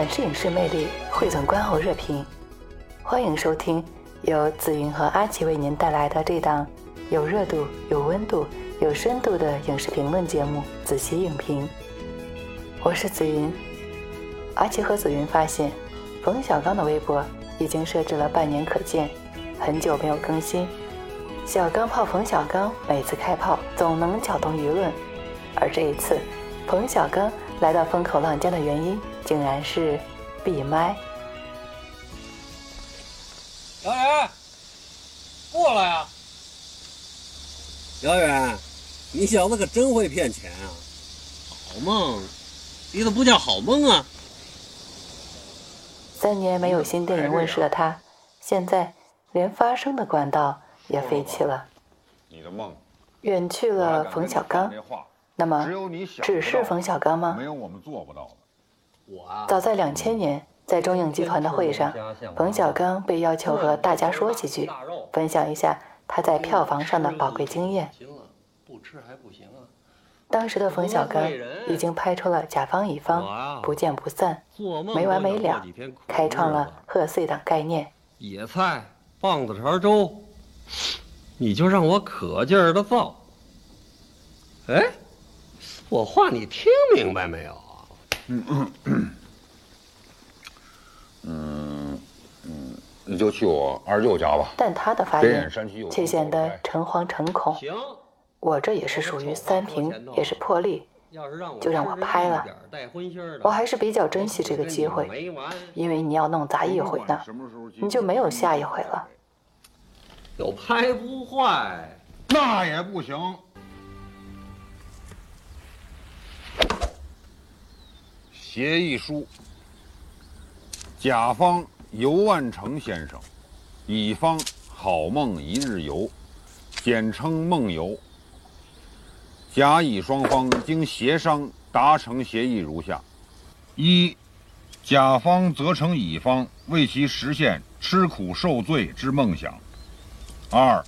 展示影视魅力，汇总观后热评。欢迎收听由紫云和阿奇为您带来的这档有热度、有温度、有深度的影视评论节目《子期影评》。我是紫云。阿奇和紫云发现，冯小刚的微博已经设置了半年可见，很久没有更新。小钢炮冯小刚每次开炮总能搅动舆论，而这一次，冯小刚来到风口浪尖的原因，竟然是闭麦。姚远，过来呀！姚远，你小子可真会骗钱啊！好梦，你怎么不叫好梦啊？三年没有新电影问世的他，现在连发声的管道也废弃了，你的梦，远去了冯小刚。那么只有你，只是冯小刚吗没？有我们做不到的。早在两千年，在中影集团的会上，冯小刚被要求和大家说几句，分享一下他在票房上的宝贵经验。不吃还不行啊！当时的冯小刚已经拍出了《甲方乙方》《不见不散没完没了开创了贺岁档概念。野菜、棒子碴粥，你就让我可劲儿的造。哎，我话你听明白没有啊？你就去我二舅家吧。但他的发别言却显得诚惶诚恐。行，我这也是属于三平，也是破例，要是让我就让我拍了我还是比较珍惜这个机会，因为你要弄砸一回呢，你就没有下一回了。有拍不坏。那也不行。协议书，甲方尤万成先生，乙方好梦一日游，简称梦游。甲乙双方经协商达成协议如下：一，甲方责成乙方为其实现吃苦受罪之梦想；二，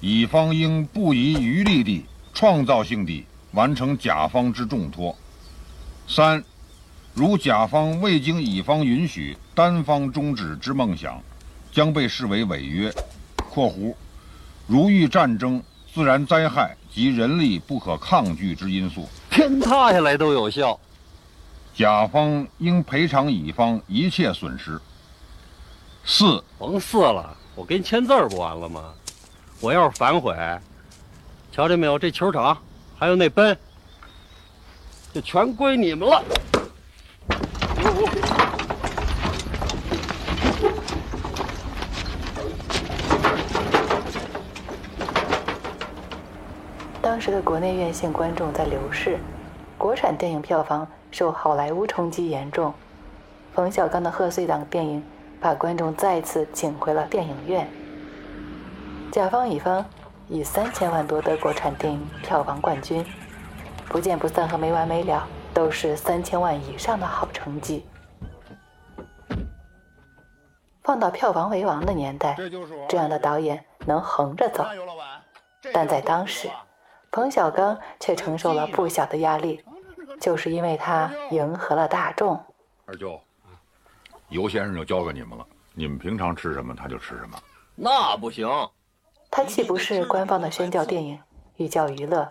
乙方应不遗余力地、创造性地完成甲方之重托。三，如甲方未经乙方允许单方终止之梦想，将被视为违约（括弧如遇战争、自然灾害及人力不可抗拒之因素）。天塌下来都有效。甲方应赔偿乙方一切损失。四，甭四了，我给你签字儿不完了吗？我要是反悔，瞧见没有？这球场还有那奔，就全归你们了。当时的国内院线观众在流逝，国产电影票房受好莱坞冲击严重。冯小刚的贺岁档电影把观众再次请回了电影院。甲方乙方以三千万夺得国产电影票房冠军，《不见不散》和《没完没了》都是三千万以上的好成绩。放到票房为王的年代，这样的导演能横着走，但在当时，冯小刚却承受了不小的压力，就是因为他迎合了大众。二舅，尤先生就交给你们了，你们平常吃什么他就吃什么。那不行，他既不是官方的宣教电影，寓教于乐，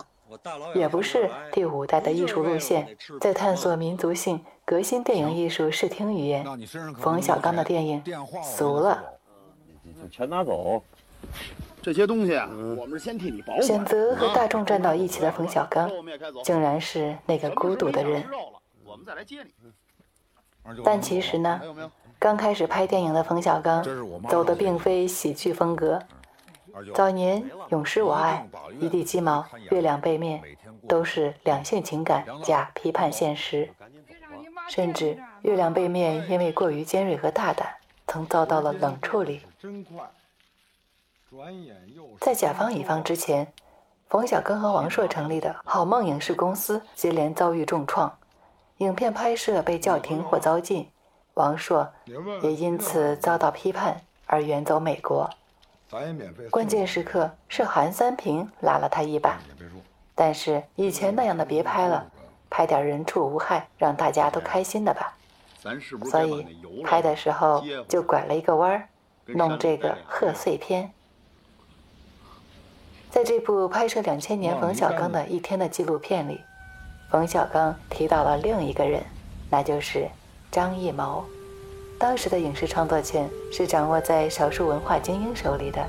也不是第五代的艺术路线，在探索民族性、革新电影艺术视听语言。冯小刚的电影俗了，全拿走。这些东西啊，我们是先替你保管。选择和大众站到一起的冯小刚，竟然是那个孤独的人。我们再来接你。但其实呢，刚开始拍电影的冯小刚走的并非喜剧风格，早年《永失我爱》《一地鸡毛》《月亮背面》都是两性情感加批判现实，甚至《月亮背面》因为过于尖锐和大胆，曾遭到了冷处理。在甲方乙方之前，冯小刚和王朔成立的好梦影视公司接连遭遇重创，影片拍摄被叫停或遭禁，王朔也因此遭到批判而远走美国。关键时刻是韩三平拉了他一把，但是以前那样的别拍了，拍点人畜无害，让大家都开心的吧。所以拍的时候就拐了一个弯儿，弄这个贺岁片。在这部拍摄两千年冯小刚的一天的纪录片里，冯小刚提到了另一个人，那就是张艺谋。当时的影视创作权是掌握在少数文化精英手里的，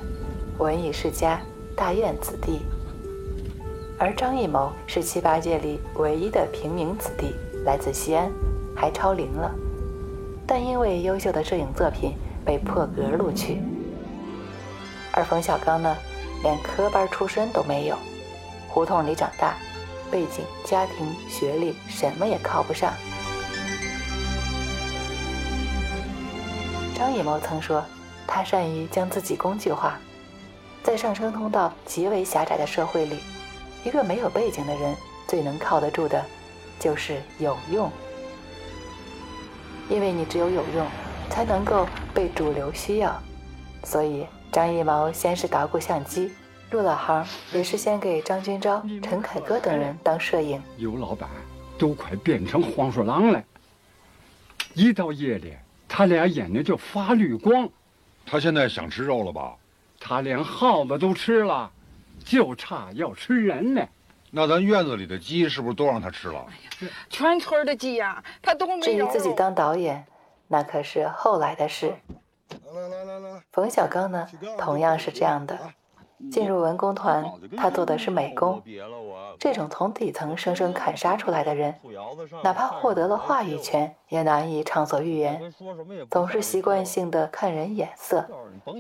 文艺世家、大院子弟。而张艺谋是七八届里唯一的平民子弟，来自西安，还超龄了，但因为优秀的摄影作品被破格录取。而冯小刚呢？连科班出身都没有，胡同里长大，背景、家庭、学历什么也靠不上。张艺谋曾说，他善于将自己工具化，在上升通道极为狭窄的社会里，一个没有背景的人最能靠得住的，就是有用，因为你只有有用，才能够被主流需要，所以。张艺谋先是捣鼓相机，入了行也是先给张君钊、陈凯歌等人当摄影。尤老板都快变成黄鼠狼了，一到夜里，他俩眼睛就发绿光。他现在想吃肉了吧？他连耗子都吃了，就差要吃人呢。那咱院子里的鸡是不是都让他吃了？全村的鸡呀，他都没。至于自己当导演，那可是后来的事。来来来来，冯小刚呢，同样是这样的。进入文工团，他做的是美工。这种从底层生生砍杀出来的人，哪怕获得了话语权，也难以畅所欲言，总是习惯性的看人眼色，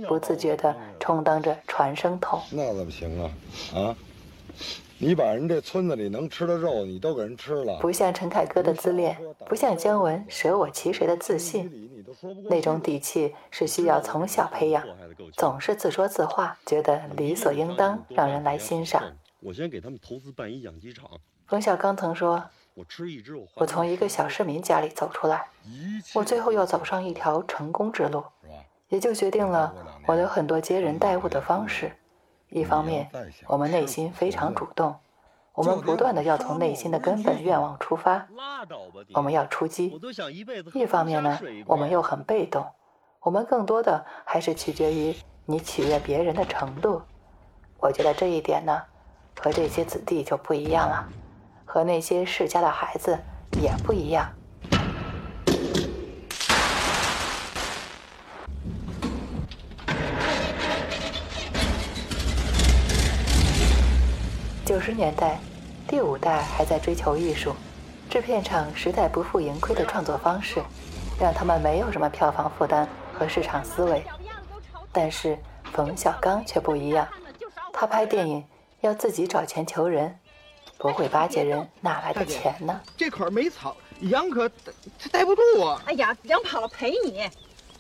不自觉的充当着传声筒。那怎么行啊？啊！你把人这村子里能吃的肉，你都给人吃了。不像陈凯歌的自恋，不像姜文舍我其谁的自信，那种底气是需要从小培养。总是自说自话，觉得理所应当，让人来欣赏。我先给他们投资办一养鸡场。冯小刚曾说：“我吃一只，我从一个小市民家里走出来，我最后要走上一条成功之路，也就决定了我有很多接人待物的方式。”一方面，我们内心非常主动，我们不断的要从内心的根本愿望出发，我们要出击；一方面呢，我们又很被动，我们更多的还是取决于你取悦别人的程度。我觉得这一点呢，和这些子弟就不一样了，和那些世家的孩子也不一样。九十年代，第五代还在追求艺术，制片厂时代不负盈亏的创作方式，让他们没有什么票房负担和市场思维。但是冯小刚却不一样，他拍电影要自己找钱求人，不会巴结人，哪来的钱呢？这块没草，羊可他待不住啊！哎呀，羊跑了赔你。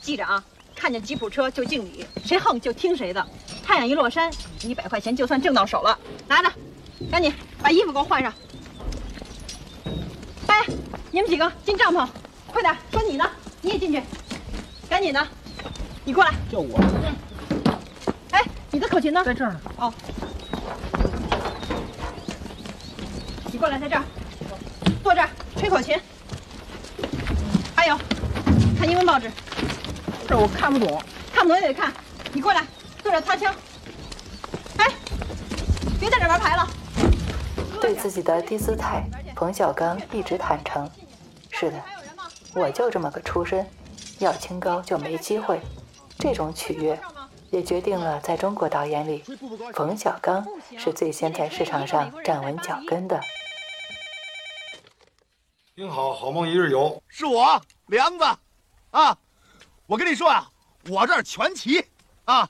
记着啊，看见吉普车就敬礼，谁横就听谁的。太阳一落山，一百块钱就算挣到手了，拿着。赶紧把衣服给我换上！哎，你们几个进帐篷，快点！说你呢，你也进去，赶紧的！你过来，叫我。哎，你的口琴呢？在这儿呢。哦，你过来，在这儿，坐这儿吹口琴。还有，看英文报纸。这我看不懂，看不懂也得看。你过来，坐这擦枪。哎，别在这玩牌了。对自己的低姿态，冯小刚一直坦诚：“是的，我就这么个出身，要清高就没机会。”这种取悦，也决定了在中国导演里，冯小刚是最先在市场上站稳脚跟的。听好，好梦一日游，是我梁子，啊，我跟你说啊，我这儿全齐，啊，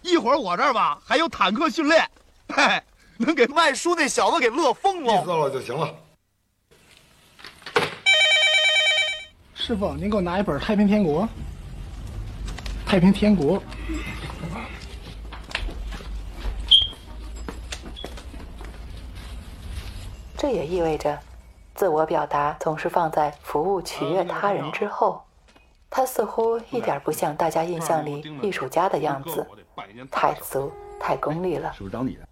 一会儿我这儿吧还有坦克训练，嘿，能给卖书那小子给乐疯了。知道了就行了。师傅，您给我拿一本《太平天国》。太平天国。这也意味着，自我表达总是放在服务取悦他人之后。他似乎一点不像大家印象里艺术家的样子，太俗、太功利了。是不是找你的？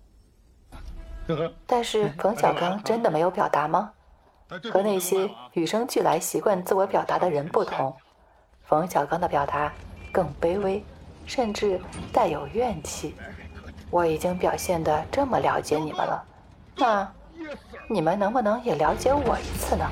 但是冯小刚真的没有表达吗？和那些与生俱来习惯自我表达的人不同，冯小刚的表达更卑微，甚至带有怨气。我已经表现得这么了解你们了，那你们能不能也了解我一次呢？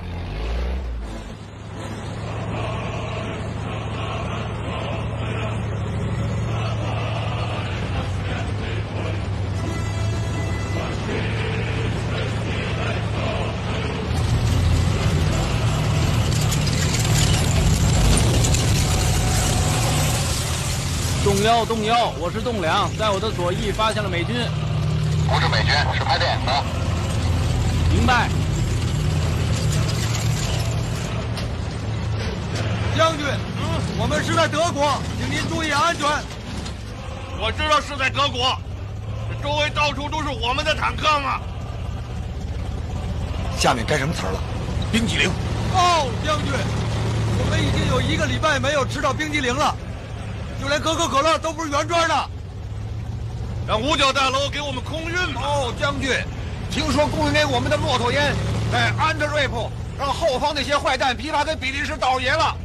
幺动幺，我是栋梁，在我的左翼发现了美军。不是美军，是拍电影的。明白。将军，嗯，我们是在德国，请您注意安全。我知道是在德国，这周围到处都是我们的坦克嘛。下面该什么词了？冰激凌。哦，将军，我们已经有一个礼拜没有吃到冰激凌了。就连可口可乐都不是原装的，让五角大楼给我们空运吧。哦，将军，听说供应给我们的骆驼烟，哎，安德瑞普让后方那些坏蛋批发给比利时倒爷了，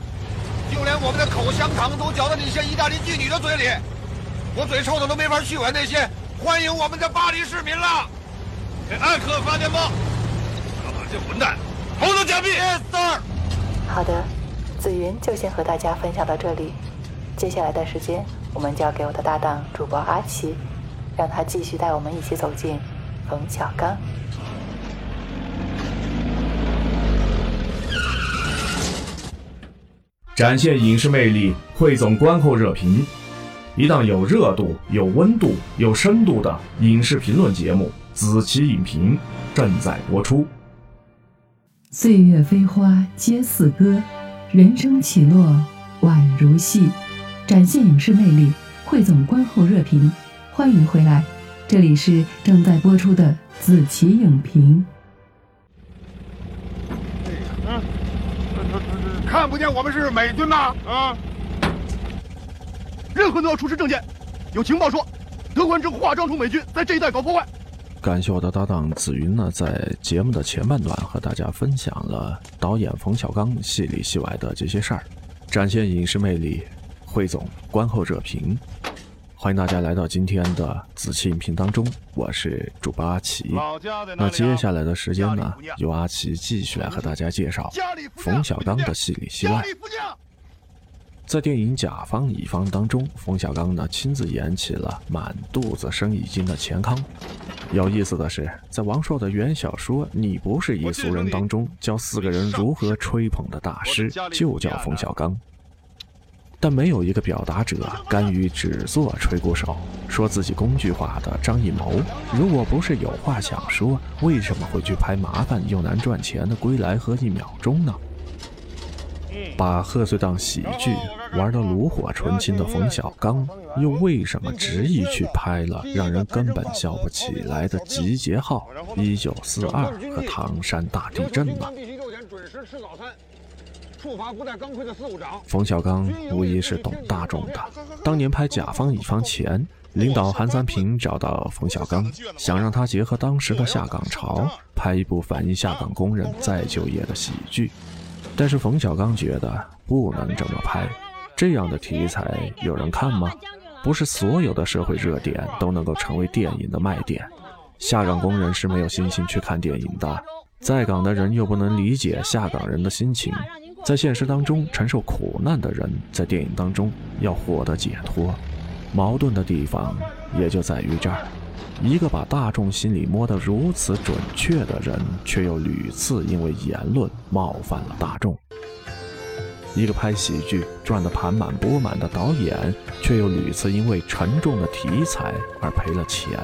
就连我们的口香糖都嚼到那些意大利妓女的嘴里，我嘴臭的都没法去吻那些欢迎我们的巴黎市民了。给艾克发电报，把这混蛋偷走假币。Yes，sir。好的，紫云就先和大家分享到这里。接下来的时间，我们交给我的搭档主播阿奇，让他继续带我们一起走进冯小刚。展现影视魅力，汇总观后热评，一档有热度、有温度、有深度的影视评论节目《子期影评》正在播出。岁月飞花皆似歌，人生起落宛如戏。展现影视魅力，汇总观后热评，欢迎回来，这里是正在播出的紫琪影评。嗯，看不见我们是美军呐？啊！任何人都要出示证件。有情报说，德国人正化妆成美军，在这一带搞破坏。感谢我的搭档紫云呢，在节目的前半段和大家分享了导演冯小刚戏里戏外的这些事儿，展现影视魅力。汇总观后热评，欢迎大家来到今天的仔细影评当中，我是主播阿奇。那接下来的时间呢，由阿奇继续来和大家介绍冯小刚的戏里戏外。在电影《甲方乙方》当中，冯小刚呢亲自演起了满肚子生意经的钱康。有意思的是，在王朔的原小说《你不是一俗人》当中，教四个人如何吹捧的大师就叫冯小刚。但没有一个表达者甘于只做吹鼓手，说自己工具化的张艺谋。如果不是有话想说，为什么会去拍麻烦又难赚钱的《归来》和《一秒钟》呢？把贺岁档喜剧玩得炉火纯青的冯小刚，又为什么执意去拍了让人根本笑不起来的《集结号》《一九四二》和《唐山大地震》呢？准时吃早餐处罚不在钢盔的司务长冯小刚无疑是懂大众的。当年拍《甲方乙方》前，领导韩三平找到冯小刚，想让他结合当时的下岗潮，拍一部反映下岗工人再就业的喜剧。但是冯小刚觉得不能这么拍，这样的题材有人看吗？不是所有的社会热点都能够成为电影的卖点。下岗工人是没有心情去看电影的，在岗的人又不能理解下岗人的心情。在现实当中承受苦难的人，在电影当中要获得解脱，矛盾的地方也就在于这儿：一个把大众心里摸得如此准确的人，却又屡次因为言论冒犯了大众。一个拍喜剧赚得盆满钵满的导演，却又屡次因为沉重的题材而赔了钱。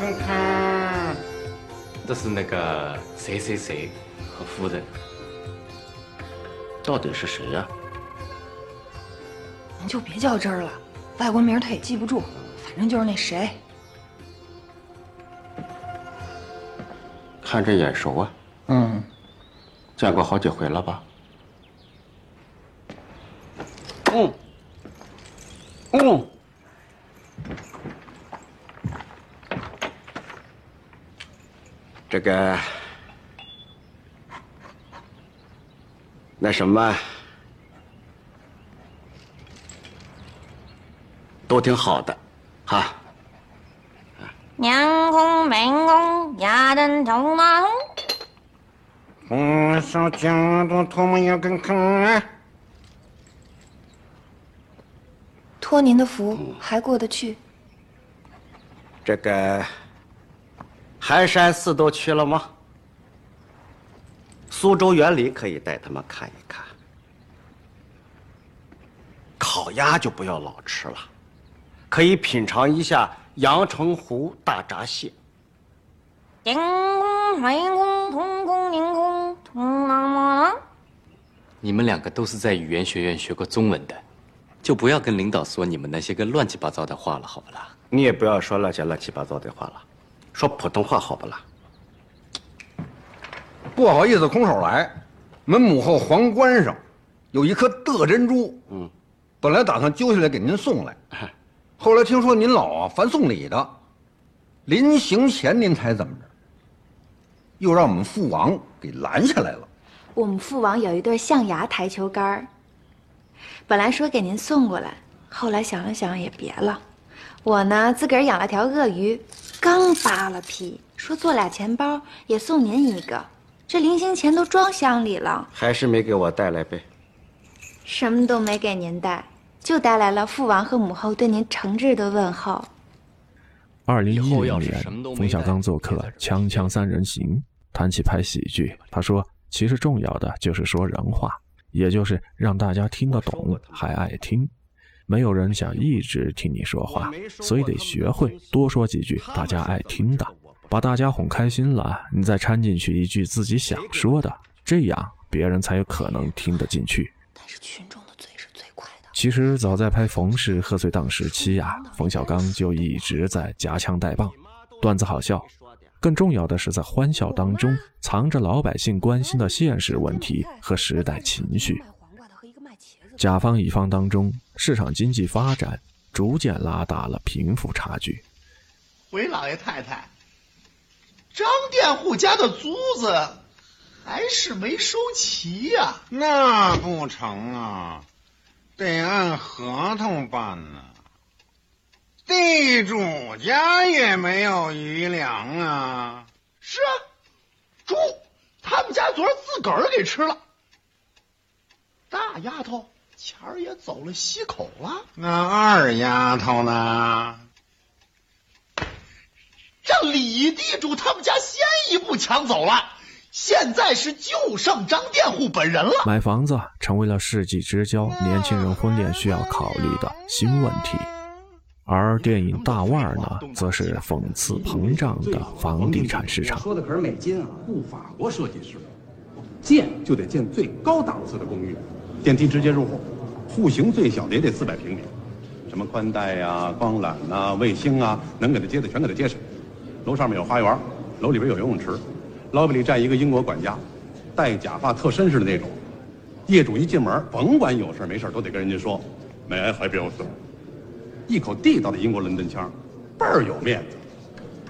看看。看，这是那个谁谁谁和夫人，到底是谁呀、您就别较真儿了，外国名儿他也记不住，反正就是那谁。看着眼熟啊，嗯，见过好几回了吧？嗯，嗯，这个那什么都挺好的，哈。娘公门公牙灯头马桶，红烧姜都唾沫要跟坑。托您的福，还过得去。这个寒山寺都去了吗？苏州园林可以带他们看一看。烤鸭就不要老吃了，可以品尝一下阳澄湖大闸蟹。天公海公通公宁公通那么你们两个都是在语言学院学过中文的，就不要跟领导说你们那些个乱七八糟的话了，好不啦？你也不要说那些乱七八糟的话了，说普通话好不啦？不好意思，空手来。门母后皇冠上有一颗的珍珠，嗯，本来打算揪下来给您送来，后来听说您老啊烦送礼的，临行前您猜怎么着？又让我们父王给拦下来了。我们父王有一对象牙台球杆儿，本来说给您送过来，后来想了想也别了。我呢自个儿养了条鳄鱼，刚扒了皮，说做俩钱包也送您一个。这临行前都装箱里了，还是没给我带来呗。什么都没给您带，就带来了父王和母后对您诚挚的问候。二零一零年，冯小刚做客《锵锵三人行》，谈起拍喜剧，他说：“其实重要的就是说人话，也就是让大家听得懂，还爱听。没有人想一直听你说话，所以得学会多说几句大家爱听的，把大家哄开心了，你再掺进去一句自己想说的，这样别人才有可能听得进去。”但是群众的嘴是最快的。其实早在拍冯氏贺岁档时期呀、冯小刚就一直在夹枪带棒，段子好笑。更重要的是，在欢笑当中藏着老百姓关心的现实问题和时代情绪。甲方乙方当中，市场经济发展逐渐拉大了贫富差距。回老爷太太，张佃户家的租子还是没收齐呀、那不成啊，得按合同办呢。地主家也没有余粮啊。是啊，猪他们家昨儿自个儿给吃了。大丫头前儿也走了西口了，那二丫头呢？让李地主他们家先一步抢走了。现在是就剩张佃户本人了。买房子成为了世纪之交年轻人婚恋需要考虑的新问题，而电影《大腕儿》呢，则是讽刺膨胀的房地产市场。说的可是美金啊，雇法国设计师，建就得建最高档次的公寓，电梯直接入户，户型最小的也得四百平米，什么宽带呀、光缆呐、卫星啊，能给它接的全给它接上。楼上面有花园，楼里边有游泳池，老板里站一个英国管家，戴假发特绅士的那种。业主一进门，甭管有事没事都得跟人家说，May I help you？一口地道的英国伦敦腔，倍儿有面子。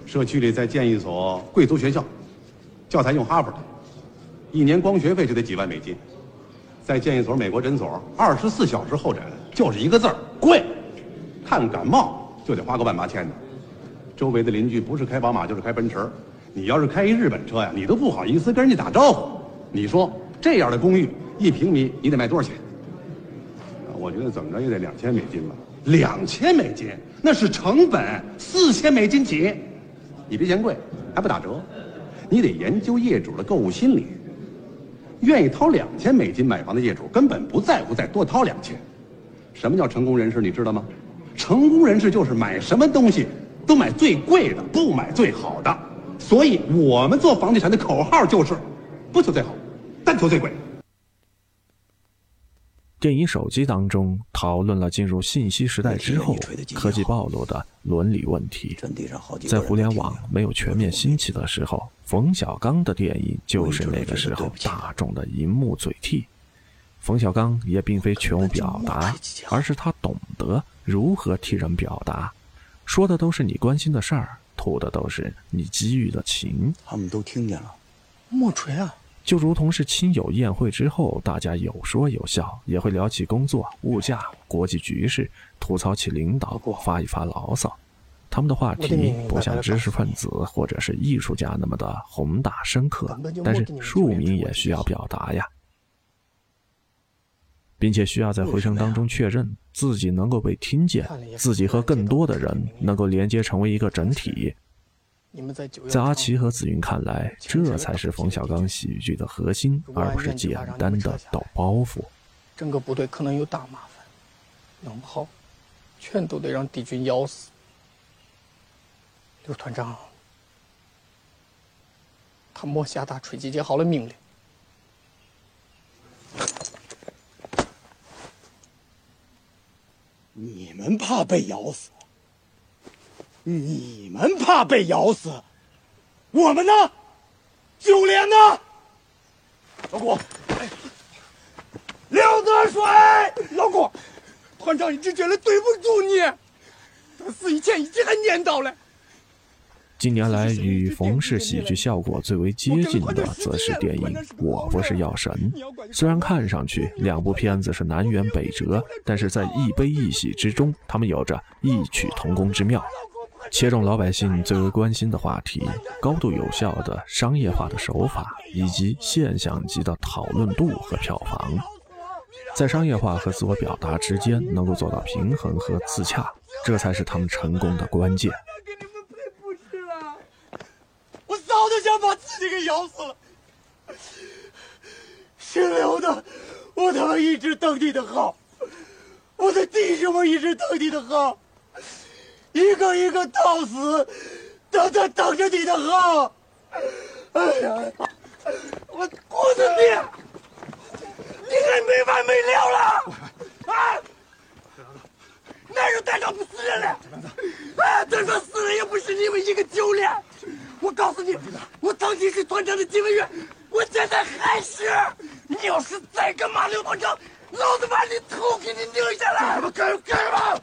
社区里再建一所贵族学校，教材用哈佛的，一年光学费就得几万美金。再建一所美国诊所，二十四小时候诊，就是一个字儿贵。看感冒就得花个万八千的。周围的邻居不是开宝马就是开奔驰，你要是开一日本车呀，你都不好意思跟人家打招呼。你说这样的公寓一平米你得卖多少钱？我觉得怎么着也得两千美金吧。两千美金那是成本，四千美金起。你别嫌贵，还不打折。你得研究业主的购物心理。愿意掏两千美金买房的业主根本不在乎再多掏两千。什么叫成功人士？你知道吗？成功人士就是买什么东西都买最贵的，不买最好的。所以我们做房地产的口号就是：不求最好，但求最贵。电影《手机》当中讨论了进入信息时代之后科技暴露的伦理问题。在互联网没有全面兴起的时候，冯小刚的电影就是那个时候大众的银幕嘴替。冯小刚也并非全无表达，而是他懂得如何替人表达，说的都是你关心的事儿，吐的都是你给予的情。他们都听见了，莫锤啊！就如同是亲友宴会之后，大家有说有笑，也会聊起工作、物价、国际局势，吐槽起领导，发一发牢骚。他们的话题不像知识分子或者是艺术家那么的宏大深刻，但是庶民也需要表达呀，并且需要在回声当中确认自己能够被听见，自己和更多的人能够连接成为一个整体。在阿奇和紫云看来，这才是冯小刚喜剧的核心，而不是简单的抖包袱。整个部队可能有大麻烦，弄不好，全都得让敌军咬死。刘团长，他没下达吹集结号的命令。你们怕被咬死？你们怕被咬死，我们呢？九连呢？老谷，刘德水，老谷，团长一直觉得对不住你，他死以前一直还念叨嘞。近年来与冯氏喜剧效果最为接近的，则是电影《我不是药神》。虽然看上去两部片子是南辕北辙，但是在一悲一喜之中，他们有着异曲同工之妙。切中老百姓最为关心的话题，高度有效的商业化的手法，以及现象级的讨论度和票房，在商业化和自我表达之间能够做到平衡和自洽，这才是他们成功的关键。我早就想把自己给咬死了，姓刘的，我他妈一直等你的号，我的弟兄们一直等你的号。一个一个到死，都在等着你的号。哎呀，我过死你！你还没完没了了啊！哪有带着不死人的？啊，就算死了也不是你们一个九连。我告诉你，我曾经是团长的警卫员，我现在还是。你要是再敢骂刘团长，老子把你头给你拧下来！他妈干干什么？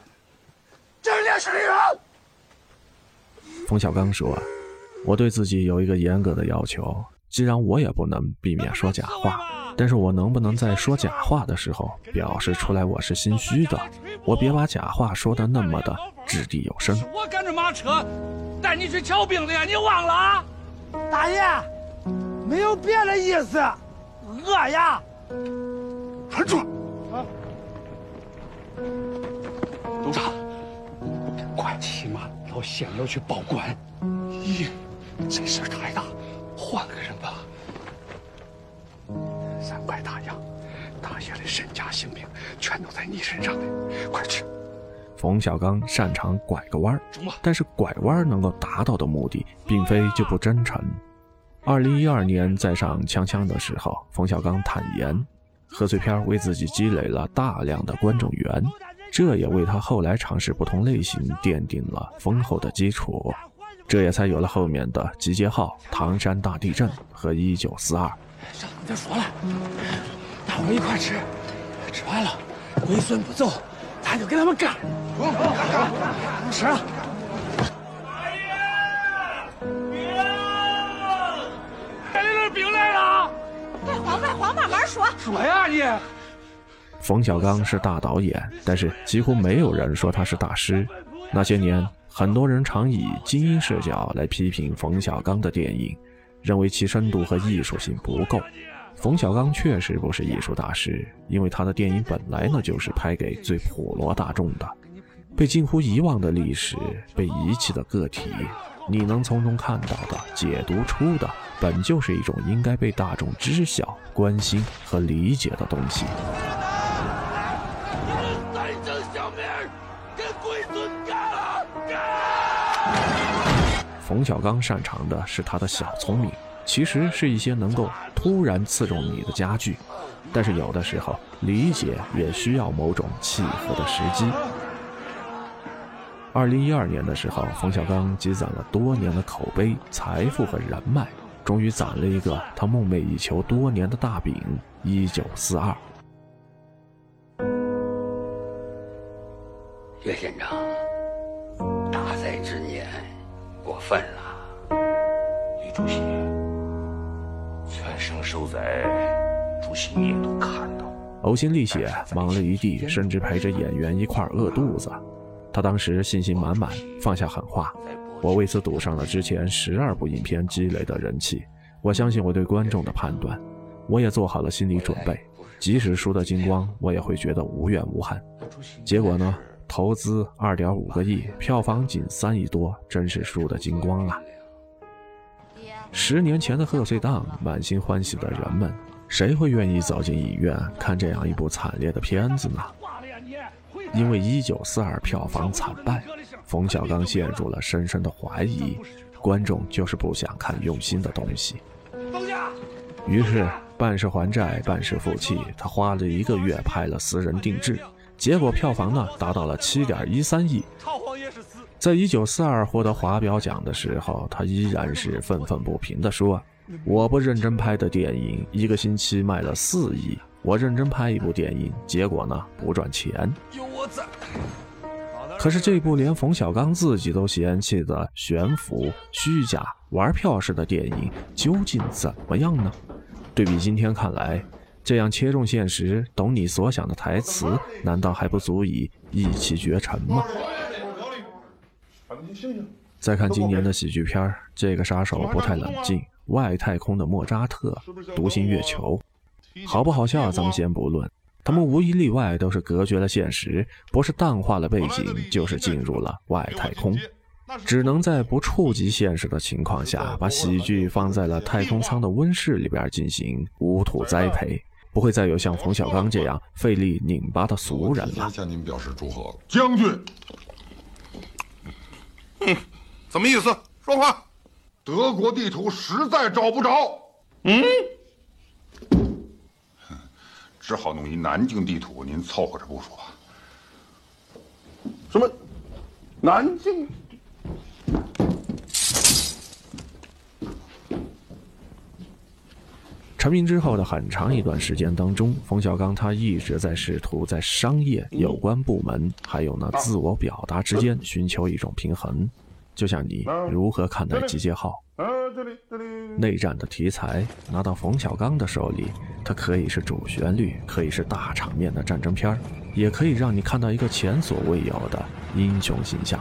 这里是人。冯小刚说：“我对自己有一个严格的要求，既然我也不能避免说假话，但是我能不能在说假话的时候表示出来我是心虚的？我别把假话说的那么的掷地有声。”我赶着马车带你去瞧病的呀，你忘了？大爷，没有别的意思，饿呀！站住！啊！董事长。快，起码到县楼去报官。咦，这事儿太大，换个人吧。三块大洋，大爷的身家性命全都在你身上呢。快去！冯小刚擅长拐个弯儿，但是拐弯能够达到的目的，并非就不真诚。二零一二年在上锵锵的时候，冯小刚坦言，贺岁片为自己积累了大量的观众缘。这也为他后来尝试不同类型奠定了丰厚的基础，这也才有了后面的《集结号》《唐山大地震》和《一九四二》。上次就说了，大伙一块吃，吃完了龟孙不走，咱就跟他们干。吃了，兵来了！快慌快慌，慢慢说。说呀你。冯小刚是大导演，但是几乎没有人说他是大师。那些年，很多人常以精英视角来批评冯小刚的电影，认为其深度和艺术性不够。冯小刚确实不是艺术大师，因为他的电影本来呢就是拍给最普罗大众的。被近乎遗忘的历史，被遗弃的个体，你能从中看到的、解读出的，本就是一种应该被大众知晓、关心和理解的东西。给龟孙干了！冯小刚擅长的是他的小聪明，其实是一些能够突然刺中你的家具。但是有的时候，理解也需要某种契合的时机。二零一二年的时候，冯小刚积攒了多年的口碑、财富和人脉，终于攒了一个他梦寐以求多年的大饼——一九四二。岳县长，大灾之年，过分了。李主席，全省受灾，主席你也都看到。呕心沥血，忙了一地，甚至陪着演员一块饿肚子。他当时信心满满，放下狠话：“我为此赌上了之前十二部影片积累的人气。我相信我对观众的判断，我也做好了心理准备，即使输得精光，我也会觉得无怨无憾。”结果呢？投资二点五个亿，票房仅三亿多，真是输得精光啊！十年前的贺岁档，满心欢喜的人们，谁会愿意走进影院看这样一部惨烈的片子呢？因为一九四二票房惨败，冯小刚陷入了深深的怀疑：观众就是不想看用心的东西。于是，半是还债，半是负气，他花了一个月拍了私人定制。结果票房呢达到了七点一三亿。在一九四二获得华表奖的时候，他依然是愤愤不平地说：“我不认真拍的电影，一个星期卖了四亿。我认真拍一部电影，结果呢不赚钱。”。可是这部连冯小刚自己都嫌弃的悬浮、虚假、玩票式的电影，究竟怎么样呢？对比今天看来。这样切中现实、懂你所想的台词，难道还不足以一骑绝尘吗？再看今年的喜剧片这个杀手不太冷静。外太空的莫扎特，独行月球，好不好笑咱们先不论，他们无一例外都是隔绝了现实，不是淡化了背景，就是进入了外太空，只能在不触及现实的情况下，把喜剧放在了太空舱的温室里边进行无土栽培。不会再有像冯小刚这样费力拧巴的俗人了。向您表示祝贺，将军。哼，什么意思？说话。德国地图实在找不着。嗯。只好弄一南京地图，您凑合着部署吧。什么？南京？成名之后的很长一段时间当中，冯小刚他一直在试图在商业、有关部门还有呢自我表达之间寻求一种平衡。就像你如何看待集结号？内战的题材拿到冯小刚的手里，它可以是主旋律，可以是大场面的战争片也可以让你看到一个前所未有的英雄形象。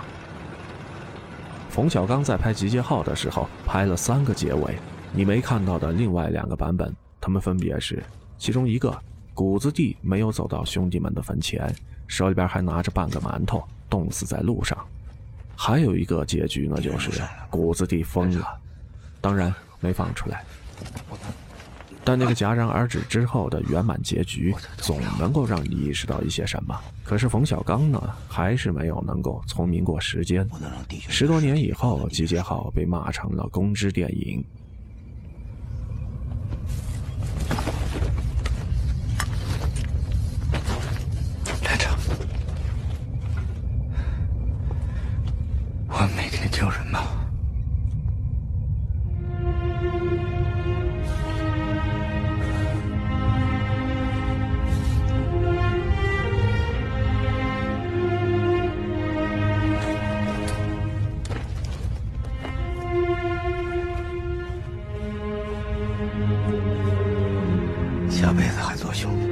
冯小刚在拍集结号的时候，拍了三个结尾。你没看到的另外两个版本，他们分别是：其中一个，谷子地没有走到兄弟们的坟前，手里边还拿着半个馒头，冻死在路上；还有一个结局呢，就是谷子地疯了，当然没放出来。但那个戛然而止之后的圆满结局，总能够让你意识到一些什么。可是冯小刚呢，还是没有能够聪明过时间。十多年以后，《集结号》被骂成了公知电影。下辈子还做兄弟。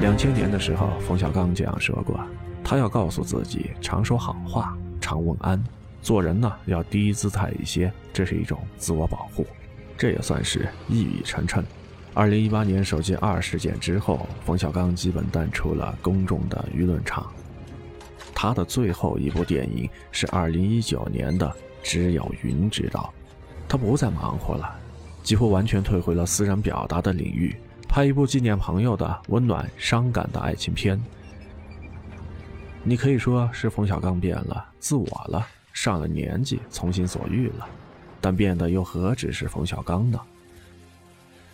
两千年的时候，冯小刚这样说过：“他要告诉自己，常说好话，常问安，做人呢要低姿态一些，这是一种自我保护。”这也算是一语成谶。二零一八年手机二事件之后，冯小刚基本淡出了公众的舆论场。他的最后一部电影是2019年的《只有云知道》，他不再忙活了，几乎完全退回了私人表达的领域，拍一部纪念朋友的温暖伤感的爱情片。你可以说是冯小刚变了，自我了，上了年纪，从心所欲了，但变的又何止是冯小刚呢？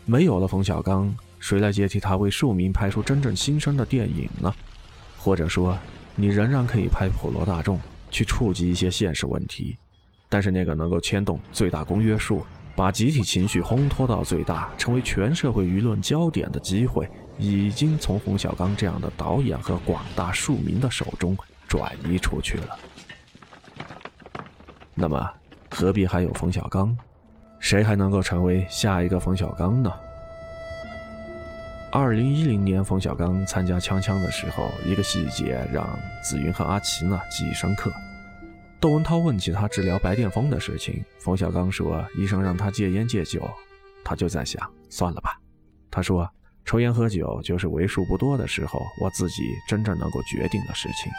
没有了冯小刚，谁来接替他为庶民拍出真正新生的电影呢？或者说，你仍然可以拍普罗大众，去触及一些现实问题，但是那个能够牵动最大公约数，把集体情绪烘托到最大，成为全社会舆论焦点的机会，已经从冯小刚这样的导演和广大庶民的手中转移出去了。那么，何必还有冯小刚？谁还能够成为下一个冯小刚呢？二零一零年，冯小刚参加《锵锵》的时候，一个细节让紫云和阿奇呢记忆深刻。窦文涛问起他治疗白癜风的事情，冯小刚说：“医生让他戒烟戒酒。”他就在想：“算了吧。”他说：“抽烟喝酒就是为数不多的时候，我自己真正能够决定的事情。”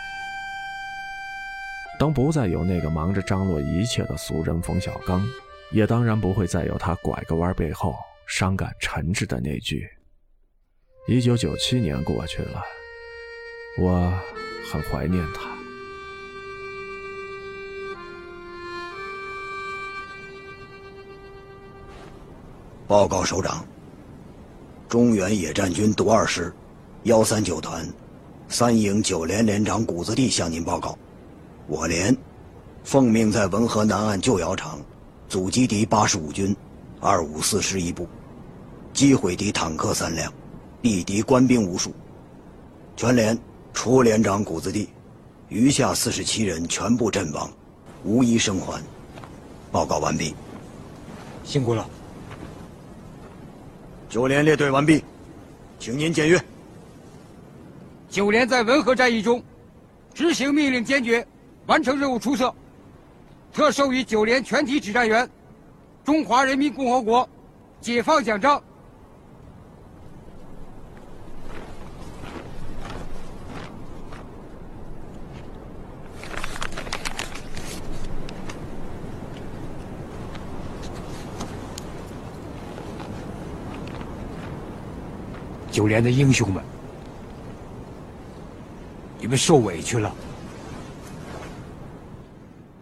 当不再有那个忙着张罗一切的俗人冯小刚。也当然不会再有他拐个弯背后伤感诚挚的那句：“一九九七年过去了，我很怀念他。”报告首长，中原野战军独二师幺三九团三营九连连长谷子地向您报告，我连奉命在文河南岸旧窑厂。阻击敌八十五军二五四师一部，击毁敌坦克三辆，毙敌官兵无数。全连除连长谷子地，余下四十七人全部阵亡，无一生还。报告完毕。辛苦了。九连列队完毕，请您检阅。九连在文和战役中执行命令坚决，完成任务出色。特授予九连全体指战员中华人民共和国解放奖章。九连的英雄们，你们受委屈了。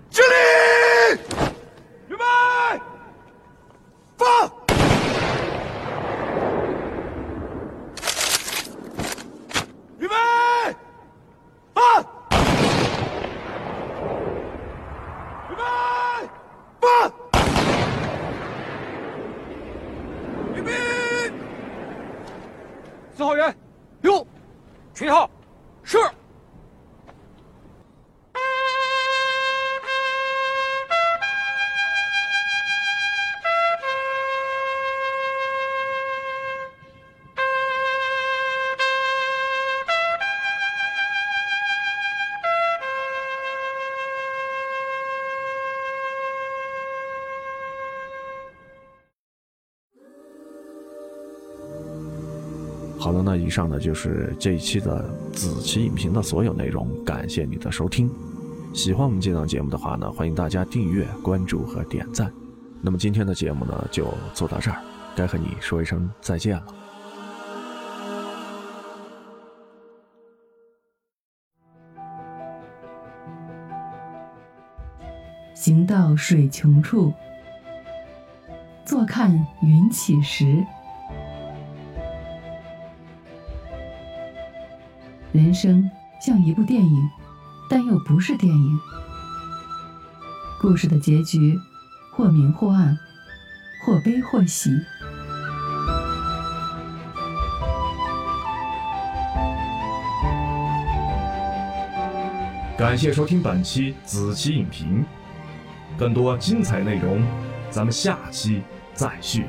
敬礼好了，那以上呢就是这一期的子期影评的所有内容，感谢你的收听。喜欢我们这档节目的话呢，欢迎大家订阅、关注和点赞。那么今天的节目呢就做到这儿，该和你说一声再见了。行到水穷处，坐看云起时。人生像一部电影，但又不是电影。故事的结局，或明或暗，或悲或喜。感谢收听本期子期影评，更多精彩内容，咱们下期再续。